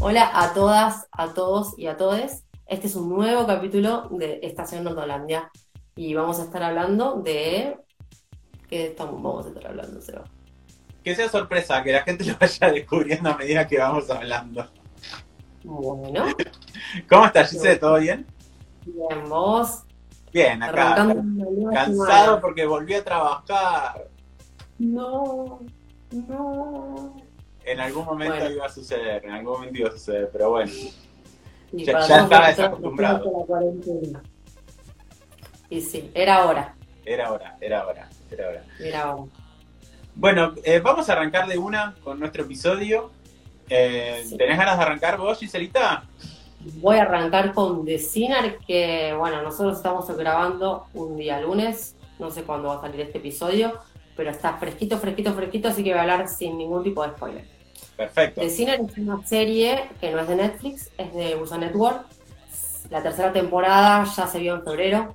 Hola a todas, a todos y a todes. Este es un nuevo capítulo de Estación Nordolandia y vamos a estar hablando de... ¿Qué estamos, vamos a estar hablando, Seba? Que sea sorpresa, que la gente lo vaya descubriendo a medida que vamos hablando. Bueno, ¿Cómo estás, Gise? ¿Todo bien? bien, vos. Bien, acá. Cansado porque volví a trabajar. No, no. En algún momento Bueno. iba a suceder, en algún momento iba a suceder, pero bueno. Y Ya- estaba desacostumbrado. la. Y sí, era hora, Era hora, era hora, era hora. era hora. Bueno, eh, vamos a arrancar de una con nuestro episodio. Eh, Sí. ¿Tenés ganas de arrancar vos, Giselita? Voy a arrancar con The Sinner, que bueno, nosotros estamos grabando un día lunes, no sé cuándo va a salir este episodio, pero está fresquito, fresquito, fresquito, así que voy a hablar sin ningún tipo de spoiler. Perfecto. The Sinner es una serie que no es de Netflix, es de USA Network. La tercera temporada ya se vio en febrero.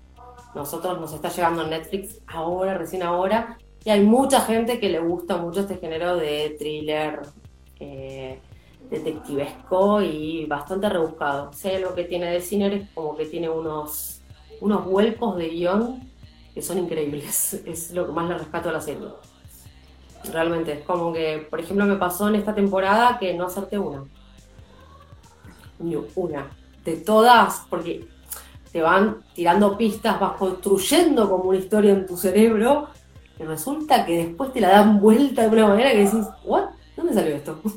Nosotros nos está llegando en Netflix ahora, recién ahora. Y hay mucha gente que le gusta mucho este género de thriller eh, detectivesco y bastante rebuscado. Si hay algo que tiene The Sinner es como que tiene unos, unos vuelcos de guion que son increíbles. Es lo que más le rescato a la serie. Realmente, es como que, por ejemplo, me pasó en esta temporada que no acerté una. Ni una. De todas, porque te van tirando pistas, vas construyendo como una historia en tu cerebro, y resulta que después te la dan vuelta de una manera que decís, ¿what? ¿Dónde salió esto?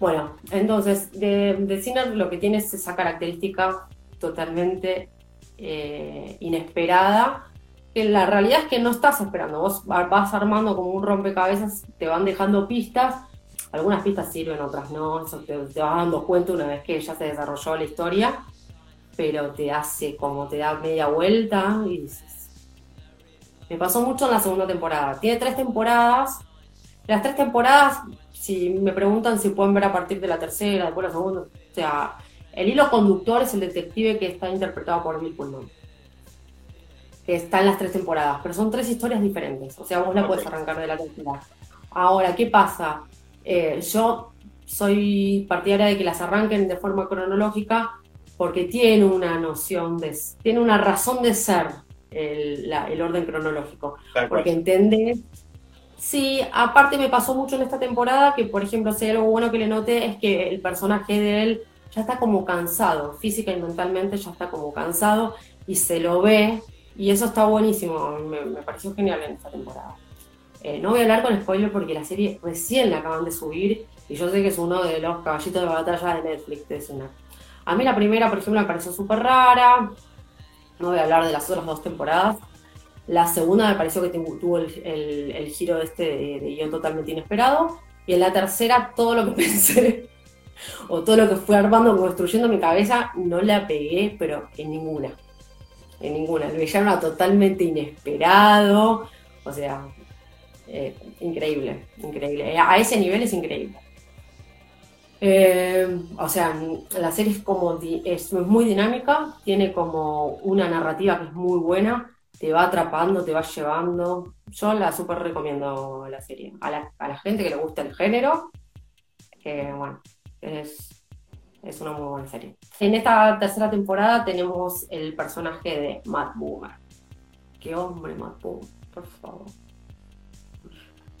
Bueno, entonces, de, de lo que tiene es esa característica totalmente eh, inesperada, que la realidad es que no estás esperando, vos va- vas armando como un rompecabezas, te van dejando pistas, algunas pistas sirven, otras no, eso te, te vas dando cuenta una vez que ya se desarrolló la historia, pero te hace como te da media vuelta y dices... Me pasó mucho en la segunda temporada. Tiene tres temporadas. Las tres temporadas, si me preguntan si pueden ver a partir de la tercera, después la segunda, o sea, el hilo conductor es el detective que está interpretado por Bill Pullman que está en las tres temporadas, pero son tres historias diferentes. O sea, vos la puedes arrancar de la tercera. Ahora, ¿qué pasa? Eh, yo soy partidaria de que las arranquen de forma cronológica porque tiene una noción de. tiene una razón de ser el, la- el orden cronológico. Porque entendés. Sí, aparte me pasó mucho en esta temporada que, por ejemplo, si hay algo bueno que le noté es que el personaje de él ya está como cansado, física y mentalmente ya está como cansado y se lo ve y eso está buenísimo, me, pareció genial en esta temporada. Eh, no voy a hablar con spoiler porque la serie recién la acaban de subir y yo sé que es uno de los caballitos de batalla de Netflix de Sinner. A mí la primera, por ejemplo, me pareció súper rara, no voy a hablar de las otras dos temporadas. La segunda me pareció que tu- tuvo el, el- el giro este de, de guion totalmente inesperado. Y en la tercera, todo lo que pensé, o todo lo que fui armando, construyendo en mi cabeza, no la pegué, pero en ninguna. En ninguna. El villano era totalmente inesperado. O sea, eh, increíble, increíble. A ese nivel es increíble. Eh, o sea, la serie es como es muy dinámica, tiene como una narrativa que es muy buena, te va atrapando, te va llevando. Yo la súper recomiendo la serie. A la, a la gente que le gusta el género, bueno, es, es una muy buena serie. En esta tercera temporada tenemos el personaje de Matt Boomer. Qué hombre, Matt Boomer, por favor.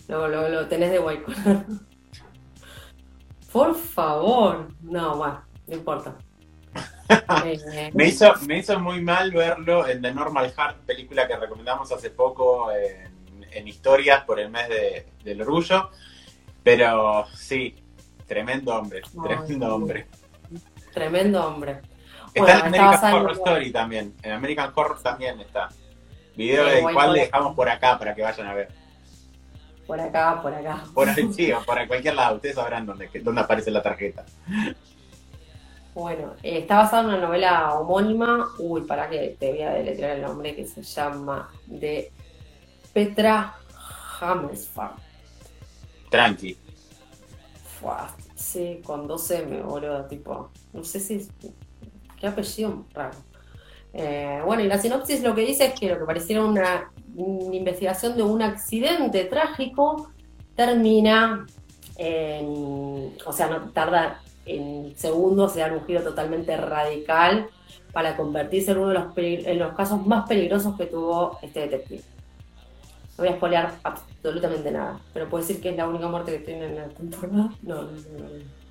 Lo, lo, lo tenés de white collar. Por favor. No, bueno, no importa. Eh, Me hizo, me hizo muy mal verlo en The Normal Heart, película que recomendamos hace poco en, en historias por el mes de- del orgullo. Pero sí, tremendo hombre, Ay, tremendo hombre. Tremendo hombre. Está Bueno, en American Horror Story también. En American Horror también está. Video Sí, del cual Collar. dejamos por acá para que vayan a ver. Por acá, por acá. Por ahí, sí, por cualquier lado. Ustedes sabrán dónde, dónde aparece la tarjeta. Bueno, eh, está basado en una novela homónima. Uy, para que te voy a deletrear el nombre que se llama de Petra Hammersfarm. Tranqui. Fua, sí, con 12 me boludo, tipo. No sé si. Qué apellido raro. Eh, bueno, y la sinopsis lo que dice es que lo que pareciera una, investigación de un accidente trágico termina en. O sea, no tarda en segundos se dan un giro totalmente radical para convertirse en uno de los, en los casos más peligrosos que tuvo este detective. No voy a spoilear absolutamente nada, pero puedo decir que es la única muerte que tiene en la temporada. No, no, no.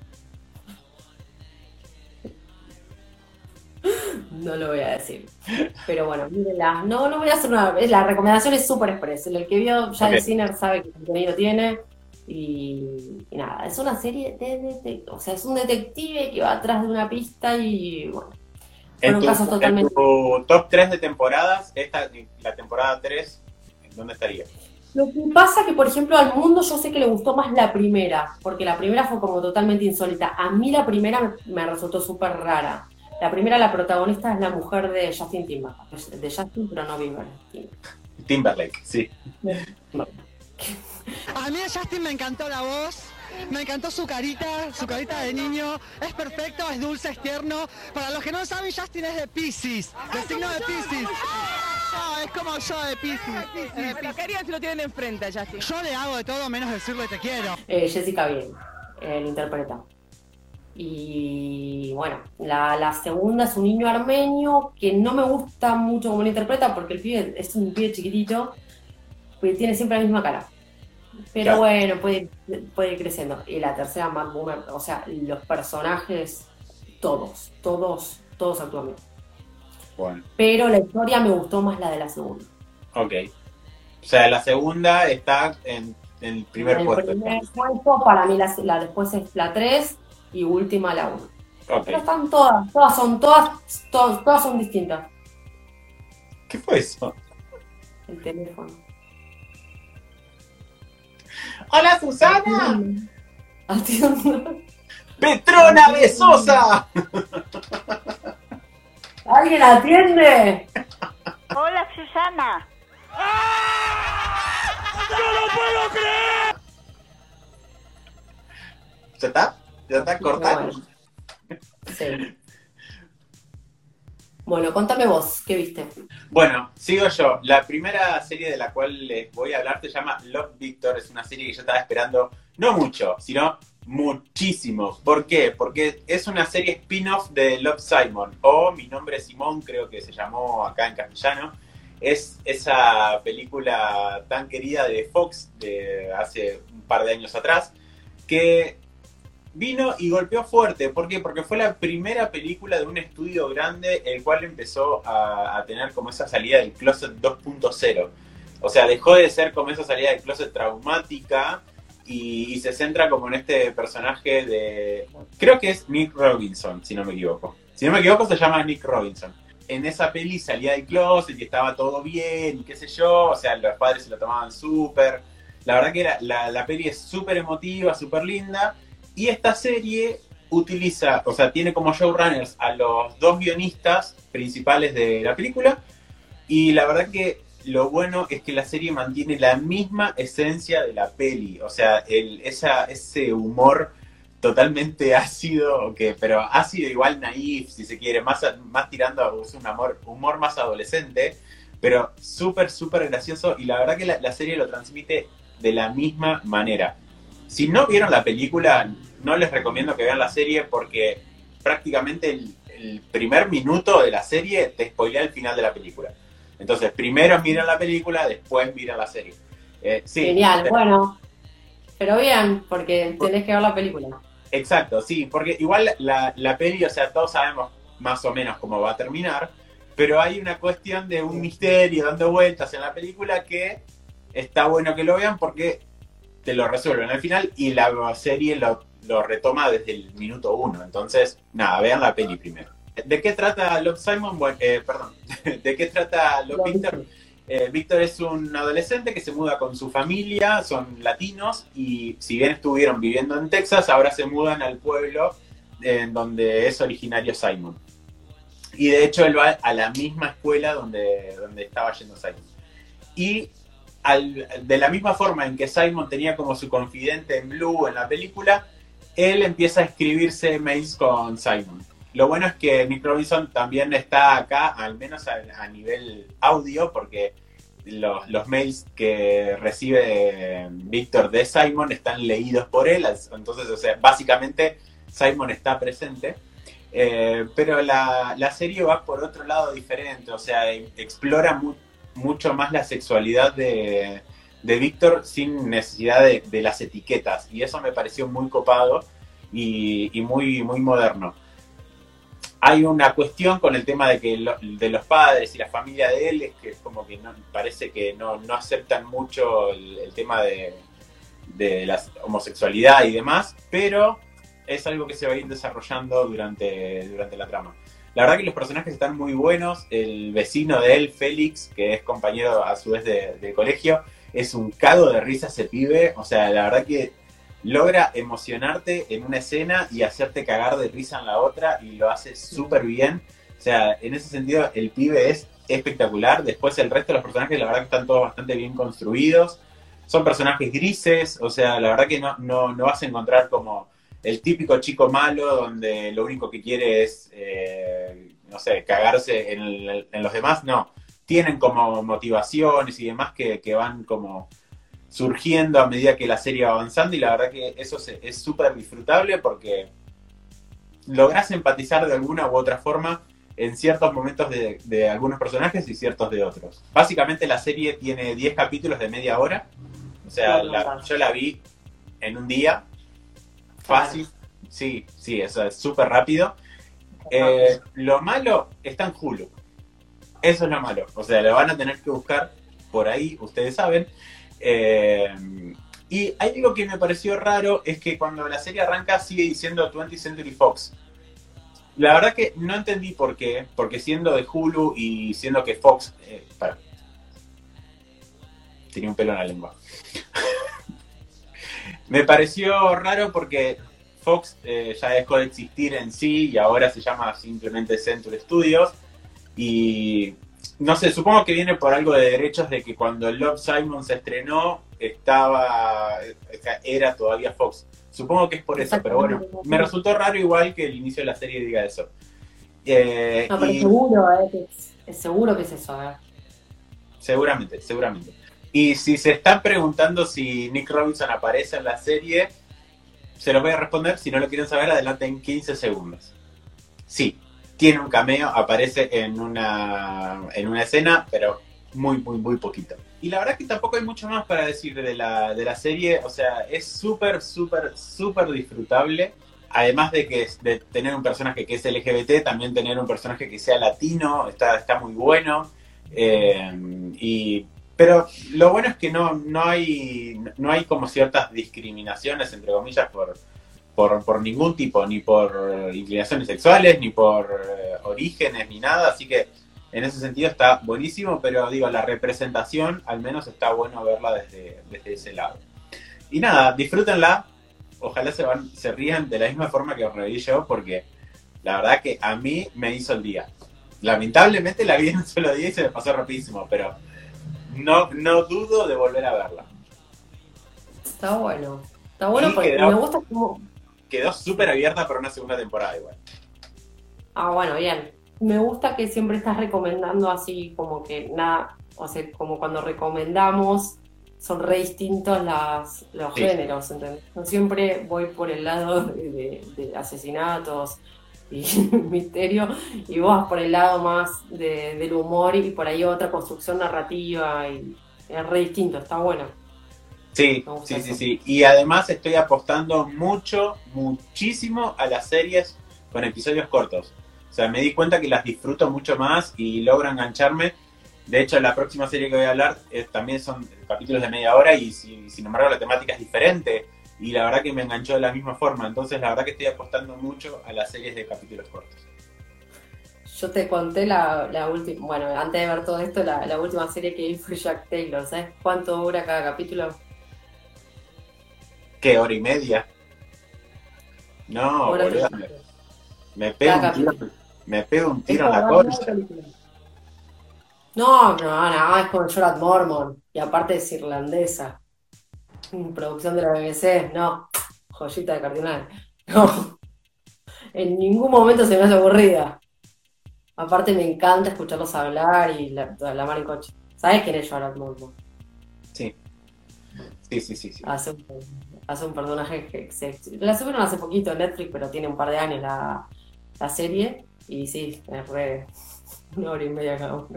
No lo voy a decir. Pero bueno, mírenla. No, no voy a hacer una. La recomendación es súper express. El que vio ya el Sinner sabe qué contenido tiene. Y, nada, es una serie de, O sea, es un detective que va atrás de una pista y bueno. En tu, totalmente... tu top 3 de temporadas, esta, la temporada 3, ¿en dónde estaría? Lo que pasa es que, por ejemplo, al mundo yo sé que le gustó más la primera, porque la primera fue como totalmente insólita. A mí la primera me resultó súper rara. La primera, la protagonista es la mujer de Justin Timberlake, de Justin, pero no Bieber. Timberlake, sí. A mí de Justin me encantó la voz, me encantó su carita, su carita de niño. Es perfecto, es dulce, es tierno. Para los que no saben, Justin es de Pisces, de signo de Pisces. es como yo de Pisces. Eh, ¿Qué harían si lo tienen enfrente, Justin? Yo le hago de todo menos decirle te quiero. Eh, Jessica Biel, el interpreta. Y bueno, la, segunda es un niño armenio que no me gusta mucho como lo interpreta porque el pibe es un pibe chiquitito, que tiene siempre la misma cara. Pero bueno, puede, puede ir creciendo. Y la tercera, Matt Boomer, o sea, los personajes, todos, todos, todos actúan bien. Bueno. Pero la historia me gustó más la de la segunda. Ok. O sea, la segunda está en, el primer el puesto. Primer puesto, para mí la, la después es la 3 y última la 1. Pero están todas, todas son, todas, todas, son distintas. ¿Qué fue eso? El teléfono. Hola Susana. Petrona Besosa. ¿Alguien atiende? Hola Susana. ¡No lo puedo creer! ¿Se está? ¿Ya está cortado? Sí. Bueno, contame vos, ¿qué viste? Bueno, sigo yo. La primera serie de la cual les voy a hablar se llama Love Victor. Es una serie que yo estaba esperando no mucho, sino muchísimo. ¿Por qué? Porque es una serie spin-off de Love Simon, o Mi nombre es Simón, creo que se llamó acá en castellano. Es esa película tan querida de Fox de hace un par de años atrás, que vino y golpeó fuerte. ¿Por qué? Porque fue la primera película de un estudio grande el cual empezó a, tener como esa salida del closet 2.0. O sea, dejó de ser como esa salida del closet traumática y, se centra como en este personaje de... Creo que es Nick Robinson, si no me equivoco. Si no me equivoco se llama Nick Robinson. En esa peli salía del closet y estaba todo bien y qué sé yo. O sea, los padres se lo tomaban súper. La verdad que era, la, la peli es súper emotiva, súper linda y esta serie utiliza, o sea, tiene como showrunners a los dos guionistas principales de la película. Y la verdad que lo bueno es que la serie mantiene la misma esencia de la peli. O sea, el, esa, ese humor totalmente ácido, que, pero ácido igual naif, si se quiere, más, más tirando a un amor, humor más adolescente, pero súper, súper gracioso. Y la verdad que la serie lo transmite de la misma manera. Si no vieron la película, no les recomiendo que vean la serie porque prácticamente el, primer minuto de la serie te spoilea el final de la película. Entonces, primero miran la película, después miran la serie. Eh, Genial, bueno. Pero bien, porque tenés que ver la película. Exacto, sí, porque igual la, la peli, o sea, todos sabemos más o menos cómo va a terminar, pero hay una cuestión de un misterio dando vueltas en la película que está bueno que lo vean porque te lo resuelven al final y la serie lo lo retoma desde el minuto uno. Entonces, nada, vean la peli primero. ¿De qué trata Love Simon? Bueno, eh, perdón, ¿de qué trata Love Victor? Eh, Víctor es un adolescente que se muda con su familia, son latinos y si bien estuvieron viviendo en Texas, ahora se mudan al pueblo en donde es originario Simon. Y de hecho él va a la misma escuela donde, donde estaba yendo Simon. Y de la misma forma en que Simon tenía como su confidente en Blue en la película, él empieza a escribirse mails con Simon. Lo bueno es que Nick Robinson también está acá, al menos a, nivel audio, porque los, mails que recibe Víctor de Simon están leídos por él. Entonces, o sea, básicamente Simon está presente. Eh, pero la, la, serie va por otro lado diferente, o sea, explora mucho más la sexualidad de, de Víctor sin necesidad de, las etiquetas. Y eso me pareció muy copado y, muy, muy moderno. Hay una cuestión con el tema de que de los padres y la familia de él, es que como que no, parece que no, aceptan mucho el, tema de, de la homosexualidad y demás, pero es algo que se va a ir desarrollando durante, durante la trama. La verdad que los personajes están muy buenos. El vecino de él, Félix, que es compañero a su vez de, colegio, es un cago de risa ese pibe. O sea, la verdad que logra emocionarte en una escena y hacerte cagar de risa en la otra y lo hace súper bien. O sea, en ese sentido el pibe es espectacular. Después el resto de los personajes, la verdad que están todos bastante bien construidos. Son personajes grises, o sea, la verdad que no, no, no vas a encontrar como el típico chico malo donde lo único que quiere es, eh, no sé, cagarse en, los demás, no. Tienen como motivaciones y demás que, van como surgiendo a medida que la serie va avanzando y la verdad que eso es súper disfrutable porque logras empatizar de alguna u otra forma en ciertos momentos de, algunos personajes y ciertos de otros. Básicamente la serie tiene 10 capítulos de media hora, o sea, yo la vi en un día Fácil. Sí, sí, eso es súper rápido. Eh, lo malo está en Hulu. Eso es lo malo. O sea, lo van a tener que buscar por ahí, ustedes saben. Eh, y hay algo que me pareció raro, es que cuando la serie arranca sigue diciendo 20th Century Fox. La verdad que no entendí por qué, porque siendo de Hulu y siendo que Fox... Eh, un pelo en la lengua. Me pareció raro porque Fox eh, ya dejó de existir en sí y ahora se llama simplemente Century Studios. Y no sé, supongo que viene por algo de derechos de que cuando Love Simon se estrenó estaba era todavía Fox. Supongo que es por eso, pero bueno, me resultó raro igual que el inicio de la serie diga eso. Eh, no, pero seguro, eh, es seguro que es eso. Eh. Seguramente, seguramente. Y si se están preguntando si Nick Robinson aparece en la serie, se los voy a responder. Si no lo quieren saber, adelante en 15 segundos. Sí, tiene un cameo, aparece en una, en una escena, pero muy, muy, muy poquito. Y la verdad que tampoco hay mucho más para decir de la, de la serie. O sea, es súper, súper, súper disfrutable. Además de que de tener un personaje que es LGBT, también tener un personaje que sea latino, está, está muy bueno. Eh, y pero lo bueno es que no, no, hay, no hay como ciertas discriminaciones, entre comillas, por, por, ningún tipo, ni por inclinaciones sexuales, ni por eh, orígenes, ni nada. Así que en ese sentido está buenísimo, pero digo, la representación al menos está bueno verla desde, desde ese lado. Y nada, disfrútenla. Ojalá se, van, se rían de la misma forma que os reí yo, porque la verdad que a mí me hizo el día. Lamentablemente la vi en un solo día y se me pasó rapidísimo, pero no, no dudo de volver a verla. Está bueno. Está bueno porque me gusta como. Quedó súper abierta para una segunda temporada igual. Ah, bueno, bien. Me gusta que siempre estás recomendando así como que nada, o sea, como cuando recomendamos son re distintos las, los géneros, ¿entendés? Yo siempre voy por el lado de asesinatos, y misterio, y vos por el lado más del humor y por ahí otra construcción narrativa y es re distinto, está bueno. Sí, sí, sí, sí. Y además estoy apostando mucho, muchísimo a las series con episodios cortos. O sea, me di cuenta que las disfruto mucho más y logro engancharme. De hecho, la próxima serie que voy a hablar también son capítulos de media hora y sin embargo la temática es diferente y la verdad que me enganchó de la misma forma. Entonces, la verdad que estoy apostando mucho a las series de capítulos cortos. Yo te conté la, la última, bueno, antes de ver todo esto, la, última serie que vi fue Jack Taylor. ¿Sabes cuánto dura cada capítulo? ¿Qué, hora y media? No, boludo, me, pego un tiro, me pego un tiro en la concha. No, no, no, es con Jorah Mormon. Y aparte es irlandesa producción de la BBC, no, joyita de cardinal, no, en ningún momento se me hace aburrida. Aparte me encanta escucharlos hablar y la, la mar en coche. ¿Sabes quién es Jorah Mormon? Sí. Sí, sí, sí. sí. Hace hace un personaje que se, la subieron hace poquito en Netflix, pero tiene un par de años la, la serie. Y sí, es re una hora y media cada uno.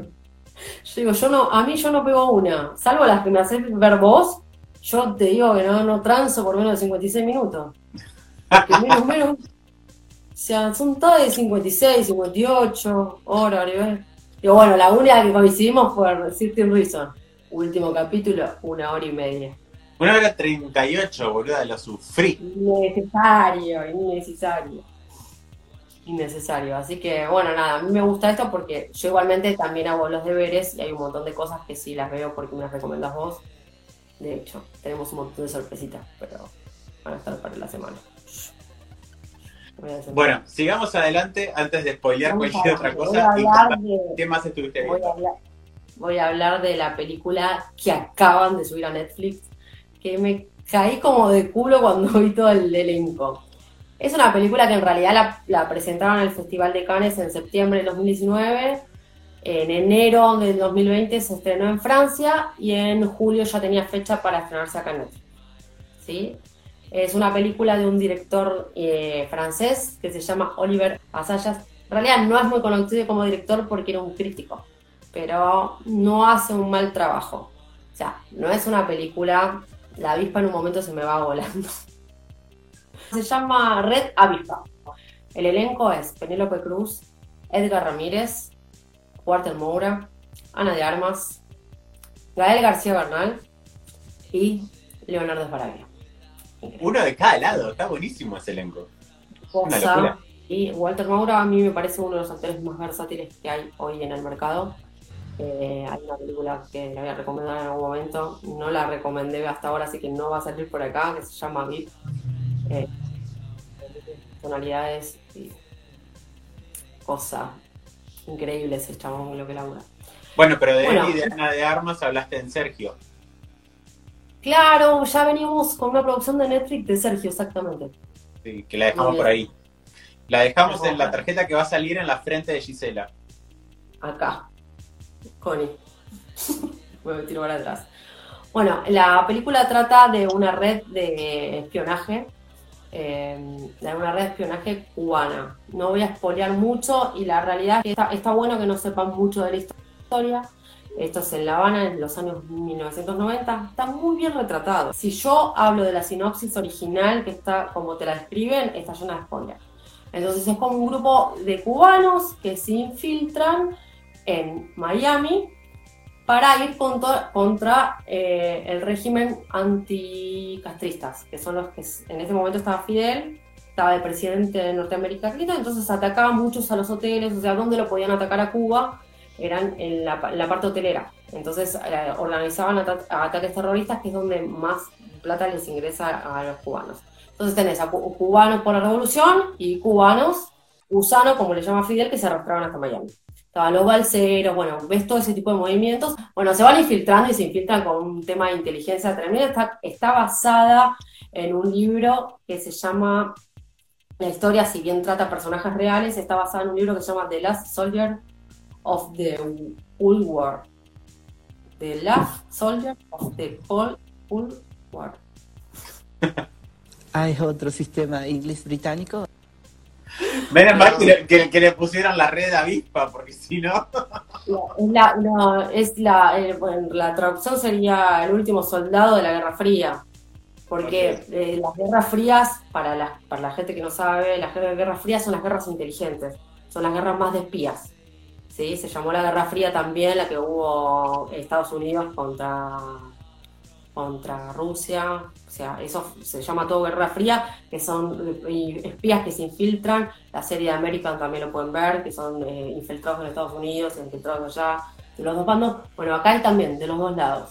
Yo digo, yo no, a mí yo no pego una, salvo las que me haces ver vos, yo te digo que no, no transo por menos de 56 minutos. Porque menos, menos. O sea, son todas de 56, 58 horas, ¿verdad? Digo, bueno, la única que coincidimos fue Certain Reason. Último capítulo, una hora y media. Una hora 38, boluda, lo sufrí. Innecesario, innecesario. Innecesario. Así que, bueno, nada, a mí me gusta esto porque yo igualmente también hago los deberes y hay un montón de cosas que sí las veo porque me las recomendas vos. De hecho, tenemos un montón de sorpresitas, pero van a estar para la semana. Voy a Bueno, sigamos adelante antes de spoilear Vamos cualquier a- otra voy cosa. a Y hablar contá- de- ¿Qué más estuviste voy a viendo? hablar, voy a hablar de la película que acaban de subir a Netflix, que me caí como de culo cuando vi todo el elenco. Es una película que en realidad la, la presentaron en el Festival de Cannes en septiembre del 2019. En enero del 2020 se estrenó en Francia y en julio ya tenía fecha para estrenarse acá en Netflix. ¿Sí? Es una película de un director eh, francés que se llama Oliver Assayas. En realidad no es muy conocido como director porque era un crítico, pero no hace un mal trabajo. O sea, no es una película, la avispa en un momento se me va volando. Se llama Red Avispa. El elenco es Penélope Cruz, Edgar Ramírez, Walter Moura, Ana de Armas, Gael García Bernal y Leonardo Sbaraglia. Uno de cada lado, está buenísimo ese elenco. Cosa. Y Walter Moura a mí me parece uno de los actores más versátiles que hay hoy en el mercado. Eh, hay una película que le voy a recomendar en algún momento, no la recomendé hasta ahora, así que no va a salir por acá, que se llama VIP. Eh, tonalidades y cosa increíble ese chabón lo que labura. Bueno, pero de Bueno. él y de Ana de Armas hablaste en Sergio. Claro, ya venimos con una producción de Netflix de Sergio, exactamente. Sí, que la dejamos por ahí. La dejamos en la a tarjeta que va a salir en la frente de Gisela. acá. Connie. Me tiro para atrás. Bueno, la película trata de una red de espionaje, eh, de una red de espionaje cubana. No voy a spoilear mucho y la realidad es que está, está bueno que no sepan mucho de la historia. Esto es en La Habana en los años 1990. Está muy bien retratado. Si yo hablo de la sinopsis original, que está como te la describen, está llena de spoilers. Entonces es como un grupo de cubanos que se infiltran en Miami para ir contra, contra, eh, el régimen anticastristas, que son los que en ese momento estaba Fidel, estaba el presidente de Norteamérica entonces atacaban muchos a los hoteles, o sea, ¿dónde lo podían atacar a Cuba? Eran en la, en la parte hotelera. Entonces eh, organizaban ata- ataques terroristas, que es donde más plata les ingresa a los cubanos. Entonces tenés a cu- cubanos por la revolución y cubanos, gusanos, como le llama Fidel, que se arrastraban hasta Miami. Los balseros, bueno, ves todo ese tipo de movimientos. Bueno, se van infiltrando y se infiltran con un tema de inteligencia tremenda. Está, está basada en un libro que se llama, la historia, si bien trata personajes reales, está basada en un libro que se llama The Last Soldier of the Cold War. The Last Soldier of the Cold War. Hay otro sistema inglés británico. Menos mal que, le- que- que le pusieron la red avispa, porque si no. La, no, es la, eh, bueno, la traducción sería el último soldado de la Guerra Fría. Porque eh, las guerras frías, para la, para la gente que no sabe, las guerras frías son las guerras inteligentes, son las guerras más de espías. ¿sí? Se llamó la Guerra Fría también, la que hubo Estados Unidos contra, contra Rusia. O sea, eso se llama todo Guerra Fría, que son eh, espías que se infiltran. La serie de American también lo pueden ver, que son eh, infiltrados en Estados Unidos, infiltrados allá, de los dos bandos. Bueno, acá hay también, de los dos lados.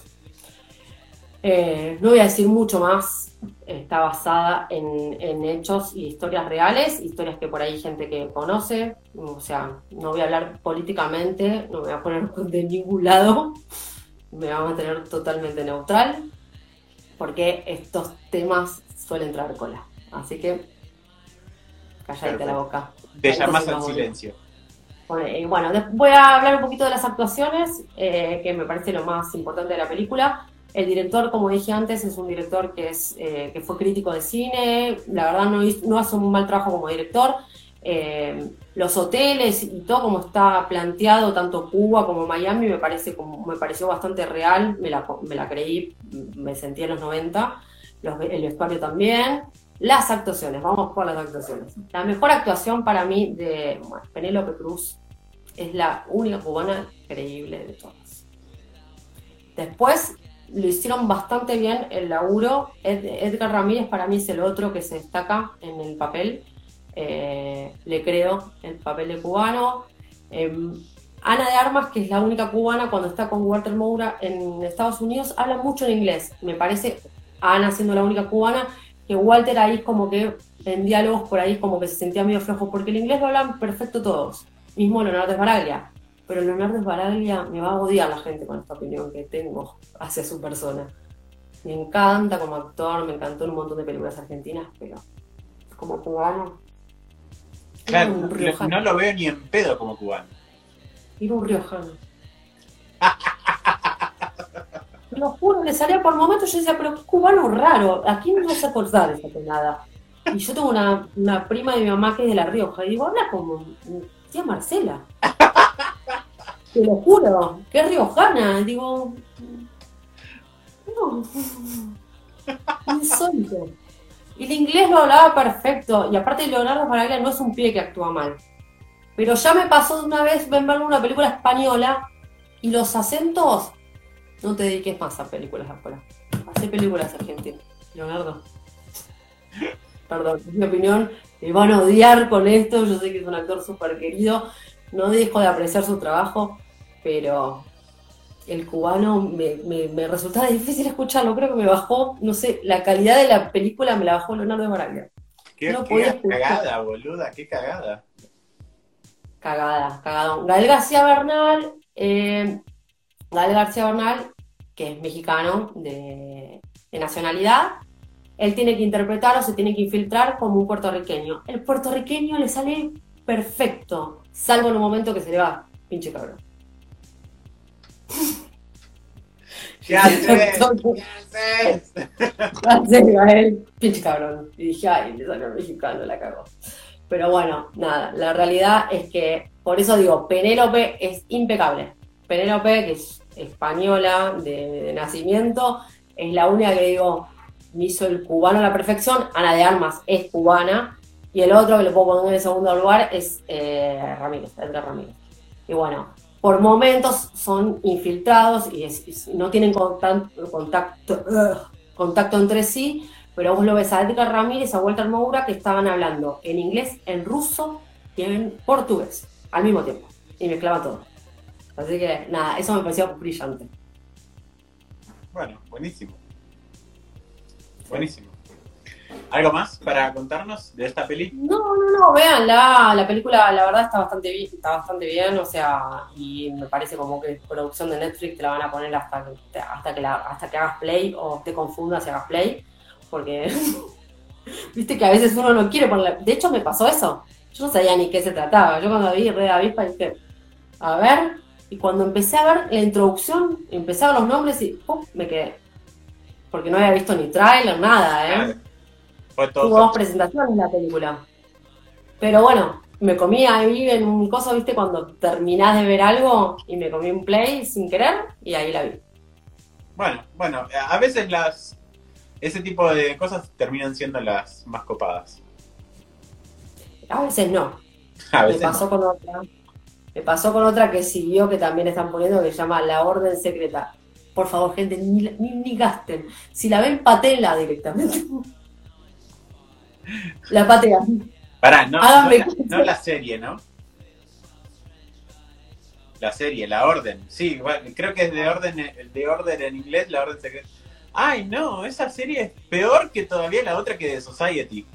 Eh, no voy a decir mucho más, está basada en, hechos y historias reales, historias que por ahí gente que conoce, o sea, no voy a hablar políticamente, no me voy a poner de ningún lado, me voy a mantener totalmente neutral, porque estos temas suelen traer cola, así que calladita la boca. Te llamas al silencio. Bueno, bueno, voy a hablar un poquito de las actuaciones, eh, que me parece lo más importante de la película. El director, como dije antes, es un director que, es, eh, que fue crítico de cine, la verdad no, hizo- no hace un mal trabajo como director. Eh, los hoteles y todo como está planteado, tanto Cuba como Miami, me, parece como, me pareció bastante real, me la, creí, me sentí en los 90, los- el vestuario también. Las actuaciones, vamos por las actuaciones. La mejor actuación para mí de Penélope Cruz es la única cubana creíble de todas. Después lo hicieron bastante bien el laburo. Ed- Edgar Ramírez para mí es el otro que se destaca en el papel. Eh, le creo el papel de cubano. Eh, Ana de Armas, que es la única cubana cuando está con Walter Moura en Estados Unidos, habla mucho en inglés. Me parece, Ana siendo la única cubana, que Walter ahí como que en diálogos por ahí como que se sentía medio flojo, porque el inglés lo hablan perfecto todos. Mismo Leonardo Sbaraglia. Pero Leonardo Sbaraglia me va a odiar la gente con esta opinión que tengo hacia su persona. Me encanta como actor, me encantó en un montón de películas argentinas, pero como cubano. Claro, un riojano. no lo veo ni en pedo como cubano. Era un riojano. Lo juro, le salía por momentos, yo decía, pero qué cubano raro, aquí no se acordar de esa tonada. Y yo tengo una, una prima de mi mamá que es de La Rioja, y digo, habla como tía Marcela. Te lo juro, que es riojana. Digo, no, insólito. Y el inglés lo hablaba perfecto, y aparte Leonardo Sbaraglia no es un pibe que actúa mal. Pero ya me pasó de una vez verlo una película española y los acentos. No te dediques más a películas afuera. Hace películas argentinas. Leonardo. Perdón, es mi opinión. Me van a odiar con esto. Yo sé que es un actor súper querido. No dejo de apreciar su trabajo. Pero el cubano me, me, me resultaba difícil escucharlo. Creo que me bajó, no sé, la calidad de la película me la bajó Leonardo de Baraglia. Qué, No qué cagada, boluda, qué cagada. Cagada, cagadón. Gael García Bernal, eh, Gael García Bernal, que es mexicano de, de nacionalidad, él tiene que interpretar o se tiene que infiltrar como un puertorriqueño. El puertorriqueño le sale perfecto, salvo en un momento que se le va, pinche cabrón. ¿Qué haces? ¿Qué haces? Hace Gael, pinche cabrón. Y dije, ay, le salió mexicano, la cagó. Pero bueno, nada, la realidad es que, por eso digo, Penélope es impecable. Penélope, que es española de, de nacimiento, es la única que digo, me hizo el cubano a la perfección. Ana de Armas es cubana. Y el otro que le puedo poner en segundo lugar es eh, Ramírez, Edgar Ramírez. Y bueno, por momentos son infiltrados y, no tienen contacto, contacto, entre sí, pero vos lo ves a Edgar Ramírez, a Walter Moura, que estaban hablando en inglés, en ruso y en portugués al mismo tiempo. Y mezclaban todo. Así que nada, eso me pareció brillante. Bueno, buenísimo. Buenísimo. ¿Algo más para contarnos de esta peli? No, no, no, véanla, la película la verdad está bastante bien, está bastante bien, o sea, y me parece como que producción de Netflix te la van a poner hasta que, hasta que, la, hasta que hagas play o te confundas y hagas play, porque viste que a veces uno no quiere ponerla, de hecho me pasó eso, yo no sabía ni qué se trataba, yo cuando vi Red Avispa dije, a ver, y cuando empecé a ver la introducción, empecé a ver los nombres y ¡pum! me quedé, porque no había visto ni tráiler, nada, ¿eh? Fue todo. Tuvo dos presentaciones la película. Pero bueno, me comí ahí en un coso, ¿viste? Cuando terminás de ver algo y me comí un play sin querer y ahí la vi. Bueno, bueno, a veces las ese tipo de cosas terminan siendo las más copadas. A veces no. A Me pasó no. con otra. Me pasó con otra que siguió, que también están poniendo, que se llama La Orden Secreta. Por favor, gente, ni, ni, ni gasten. Si la ven, patenla directamente. La patean. Pará, no, no, la, caso. no la serie, ¿no? La serie, la orden. Sí, bueno, creo que es de orden, de orden en inglés, la orden secreta. Ay, no, esa serie es peor que todavía la otra que de Society.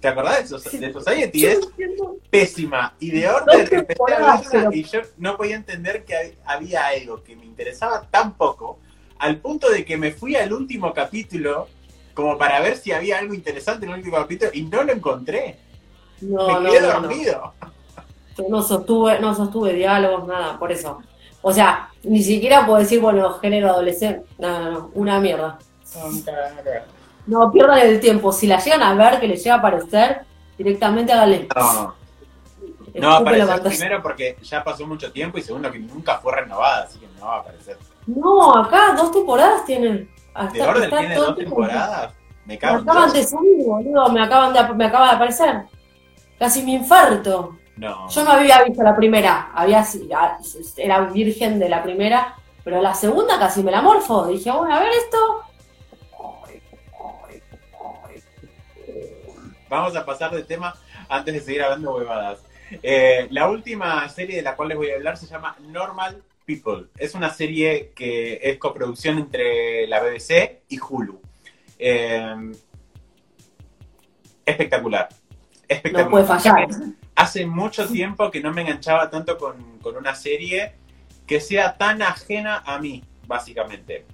¿Te acordás de, Soci- de Society? Es no pésima. Y de orden empecé a temporadas, verla pero- y yo no podía entender que hab- había algo que me interesaba tan poco, al punto de que me fui al último capítulo como para ver si había algo interesante en el último capítulo y no lo encontré. No, me no, quedé no, no. dormido. Yo no sostuve, no sostuve diálogos, nada, por eso. O sea, ni siquiera puedo decir, bueno, género adolescente. No, no, no, una mierda. No pierdan el tiempo. Si la llegan a ver, que les llega a aparecer, directamente háganle. No, escupe no va a la aparecer pantalla. primero porque ya pasó mucho tiempo y segundo que nunca fue renovada, así que no va a aparecer. No, acá dos temporadas tienen. ¿De Orden tiene dos temporadas? Me Me cago acaban de subir, boludo. Me, acaban de, me acaba de aparecer. Casi me infarto. No. Yo no había visto la primera. Había, era virgen de la primera. Pero la segunda casi me la morfo. Dije, bueno, a ver esto. Vamos a pasar de tema antes de seguir hablando huevadas. Eh, la última serie de la cual les voy a hablar se llama Normal People. Es una serie que es coproducción entre la BBC y Hulu. Eh, espectacular. Espectacular. No puede fallar. Hace mucho tiempo que no me enganchaba tanto con, con una serie que sea tan ajena a mí, básicamente.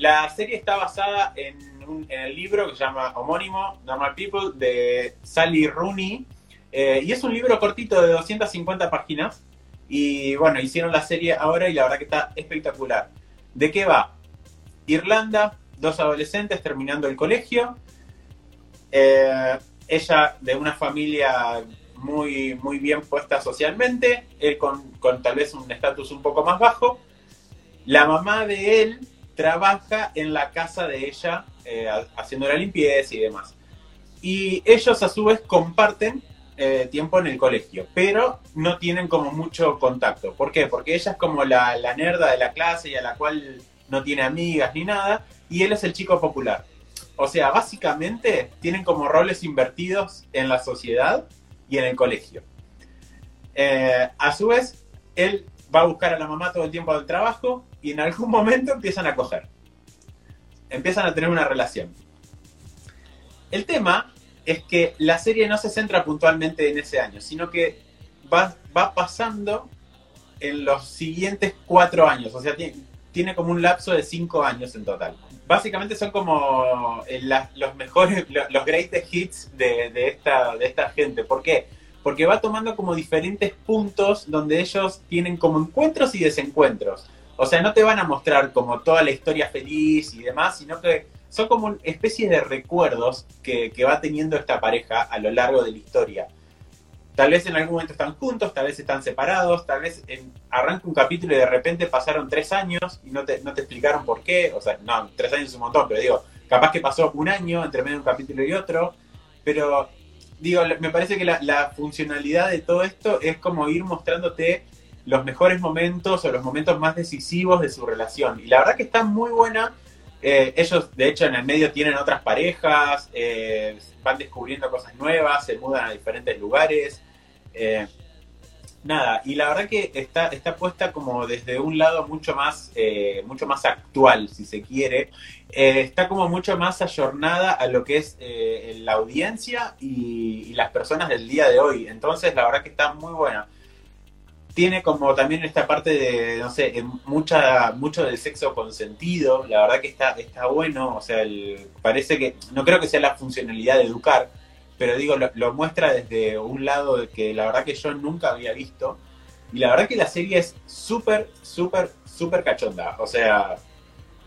La serie está basada en, un- en el libro que se llama homónimo, Normal People, de Sally Rooney. Eh, y es un libro cortito de 250 páginas. Y bueno, hicieron la serie ahora y la verdad que está espectacular. ¿De qué va? Irlanda, dos adolescentes terminando el colegio. Eh, ella de una familia muy, muy bien puesta socialmente, él con, con tal vez un estatus un poco más bajo. La mamá de él trabaja en la casa de ella eh, ha- haciendo la limpieza y demás. Y ellos a su vez comparten eh, tiempo en el colegio, pero no tienen como mucho contacto. ¿Por qué? Porque ella es como la, la nerda de la clase y a la cual no tiene amigas ni nada, y él es el chico popular. O sea, básicamente tienen como roles invertidos en la sociedad y en el colegio. Eh, a su vez, él va a buscar a la mamá todo el tiempo del trabajo y en algún momento empiezan a coger. Empiezan a tener una relación. El tema es que la serie no se centra puntualmente en ese año, sino que va, va pasando en los siguientes cuatro años. O sea, tiene, tiene como un lapso de cinco años en total. Básicamente son como eh, los mejores, lo- los greatest hits de, de esta, de esta gente. ¿Por qué? Porque va tomando como diferentes puntos donde ellos tienen como encuentros y desencuentros. O sea, no te van a mostrar como toda la historia feliz y demás, sino que son como una especie de recuerdos que, que va teniendo esta pareja a lo largo de la historia. Tal vez en algún momento están juntos, tal vez están separados, tal vez en- arranca un capítulo y de repente pasaron tres años y no te, no te explicaron por qué. O sea, no, tres años es un montón, pero digo, capaz que pasó un año entre medio de un capítulo y otro. Pero digo, me parece que la, la funcionalidad de todo esto es como ir mostrándote los mejores momentos o los momentos más decisivos de su relación. Y la verdad que está muy buena. Eh, ellos, de hecho, en el medio tienen otras parejas, eh, van descubriendo cosas nuevas, se mudan a diferentes lugares. eh, nada, y la verdad que está, está puesta como desde un lado mucho más, eh, mucho más actual, si se quiere. Eh, está como mucho más ayornada a lo que es eh, la audiencia y, y las personas del día de hoy. Entonces, la verdad que está muy buena tiene como también esta parte de, no sé, en mucha, mucho del sexo consentido, la verdad que está, está bueno, o sea, el- parece que, no creo que sea la funcionalidad de educar, pero digo, lo, muestra desde un lado que la verdad que yo nunca había visto, y la verdad que la serie es súper, súper, súper cachonda, o sea,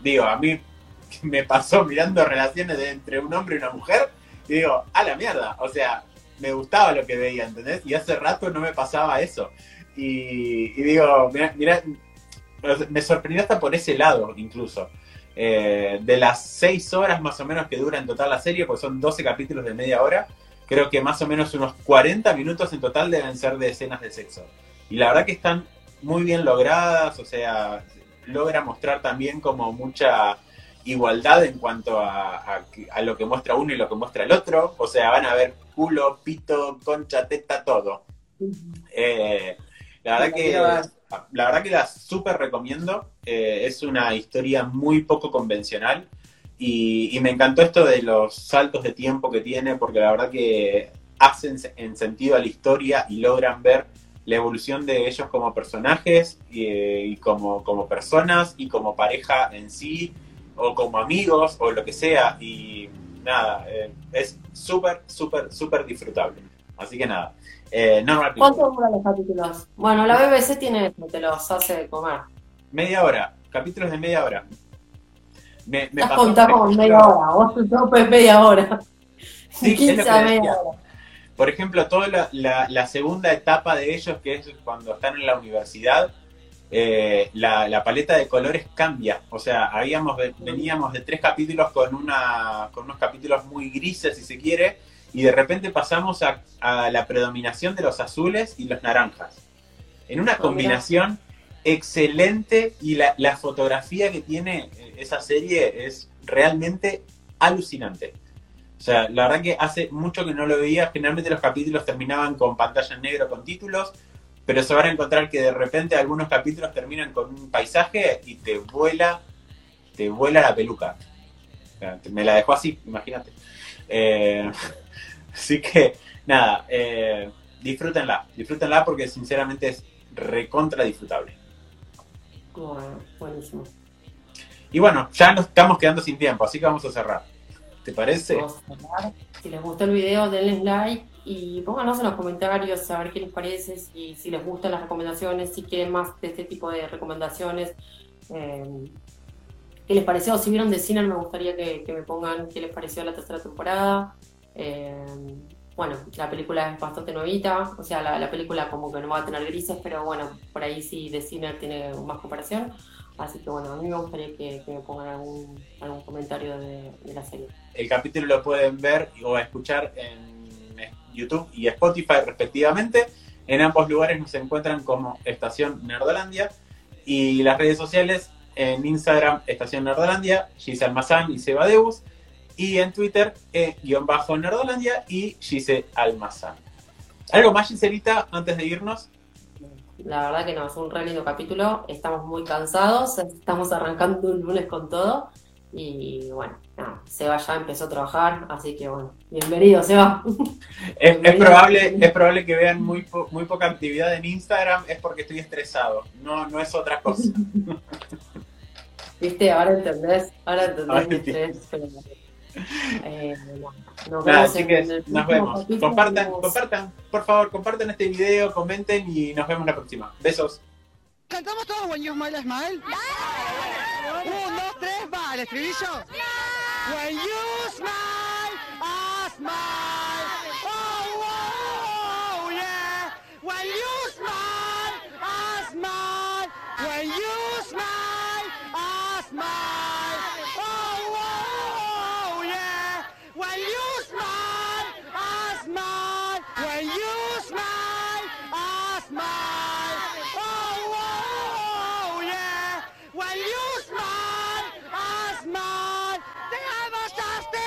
digo, a mí me pasó mirando relaciones entre un hombre y una mujer, y digo, a la mierda, o sea, me gustaba lo que veía, ¿entendés? Y hace rato no me pasaba eso. Y, y digo, mira, mira, me sorprendió hasta por ese lado, incluso. Eh, de las seis horas más o menos que dura en total la serie, pues son 12 capítulos de media hora, creo que más o menos unos 40 minutos en total deben ser de escenas de sexo. Y la verdad que están muy bien logradas, o sea, logra mostrar también como mucha igualdad en cuanto a, a- a lo que muestra uno y lo que muestra el otro. O sea, van a ver culo, pito, concha, teta, todo. Eh, la verdad que la verdad que la súper recomiendo. Eh, es una historia muy poco convencional. Y, y me encantó esto de los saltos de tiempo que tiene, porque la verdad que hacen en sentido a la historia y logran ver la evolución de ellos como personajes y, y como, como personas y como pareja en sí, o como amigos, o lo que sea. Y nada, eh, es súper, súper, súper disfrutable. Así que nada. Eh, normal. ¿Cuánto duran los capítulos? Bueno, la BBC tiene, te los hace comer. Media hora, capítulos de media hora. Me, me Estás con media hora, vos tu tope es media hora. Sí, es lo 15 que a decía. media hora. Por ejemplo, toda la, la- la segunda etapa de ellos, que es cuando están en la universidad, eh, la, la paleta de colores cambia. O sea, habíamos veníamos de tres capítulos con, una, con unos capítulos muy grises, si se quiere, y de repente pasamos a, a la predominación de los azules y los naranjas. En una mira. combinación excelente y la, la fotografía que tiene eh, esa serie es realmente alucinante. O sea, la verdad que hace mucho que no lo veía. Generalmente los capítulos terminaban con pantalla en negro con títulos, pero se van a encontrar que de repente algunos capítulos terminan con un paisaje y te vuela, te vuela la peluca. O sea, te- me la dejó así, imagínate. Eh, así que, nada, eh, disfrútenla, disfrútenla porque sinceramente es recontra disfrutable. Bueno, buenísimo. Y bueno, ya nos estamos quedando sin tiempo, así que vamos a cerrar. ¿Te parece? Vamos a cerrar. Si les gustó el video, denle like y pónganos en los comentarios a ver qué les parece, si, si les gustan las recomendaciones, si quieren más de este tipo de recomendaciones. eh, ¿Qué les pareció? Si vieron de cine, me gustaría que, que me pongan qué les pareció la tercera temporada. Eh, bueno, la película es bastante novita, o sea, la, la película como que no va a tener grises, pero bueno, por ahí sí de cine tiene más comparación. Así que bueno, a mí me gustaría que, que me pongan algún, algún comentario de, la serie. El capítulo lo pueden ver o escuchar en YouTube y Spotify respectivamente. En ambos lugares nos encuentran como Estación Nerdolandia y las redes sociales en Instagram Estación Nerdolandia, Gise Almazán y Seba Deus y en Twitter eh, guion bajo Nerdolandia y Gise Almazán. ¿Algo más, Giselita, antes de irnos? La verdad que no, es un re lindo capítulo. Estamos muy cansados, estamos arrancando un lunes con todo. Y bueno, nada, Seba ya empezó a trabajar, así que bueno, bienvenido, Seba. Es, es probable, es probable que vean muy, po- muy poca actividad en Instagram, es porque estoy estresado, no, no es otra cosa. ¿Viste? Ahora entendés, ahora entendés Ahora mi estrés. pero, eh, bueno, nos Nada, vemos así en que el nos vemos. Compartan, compartan, por favor, compartan este video, comenten y nos vemos la próxima. Besos. ¿Cantamos todos When You Smile, Smile? Un, dos, tres, va, el estribillo. When you smile, a smile.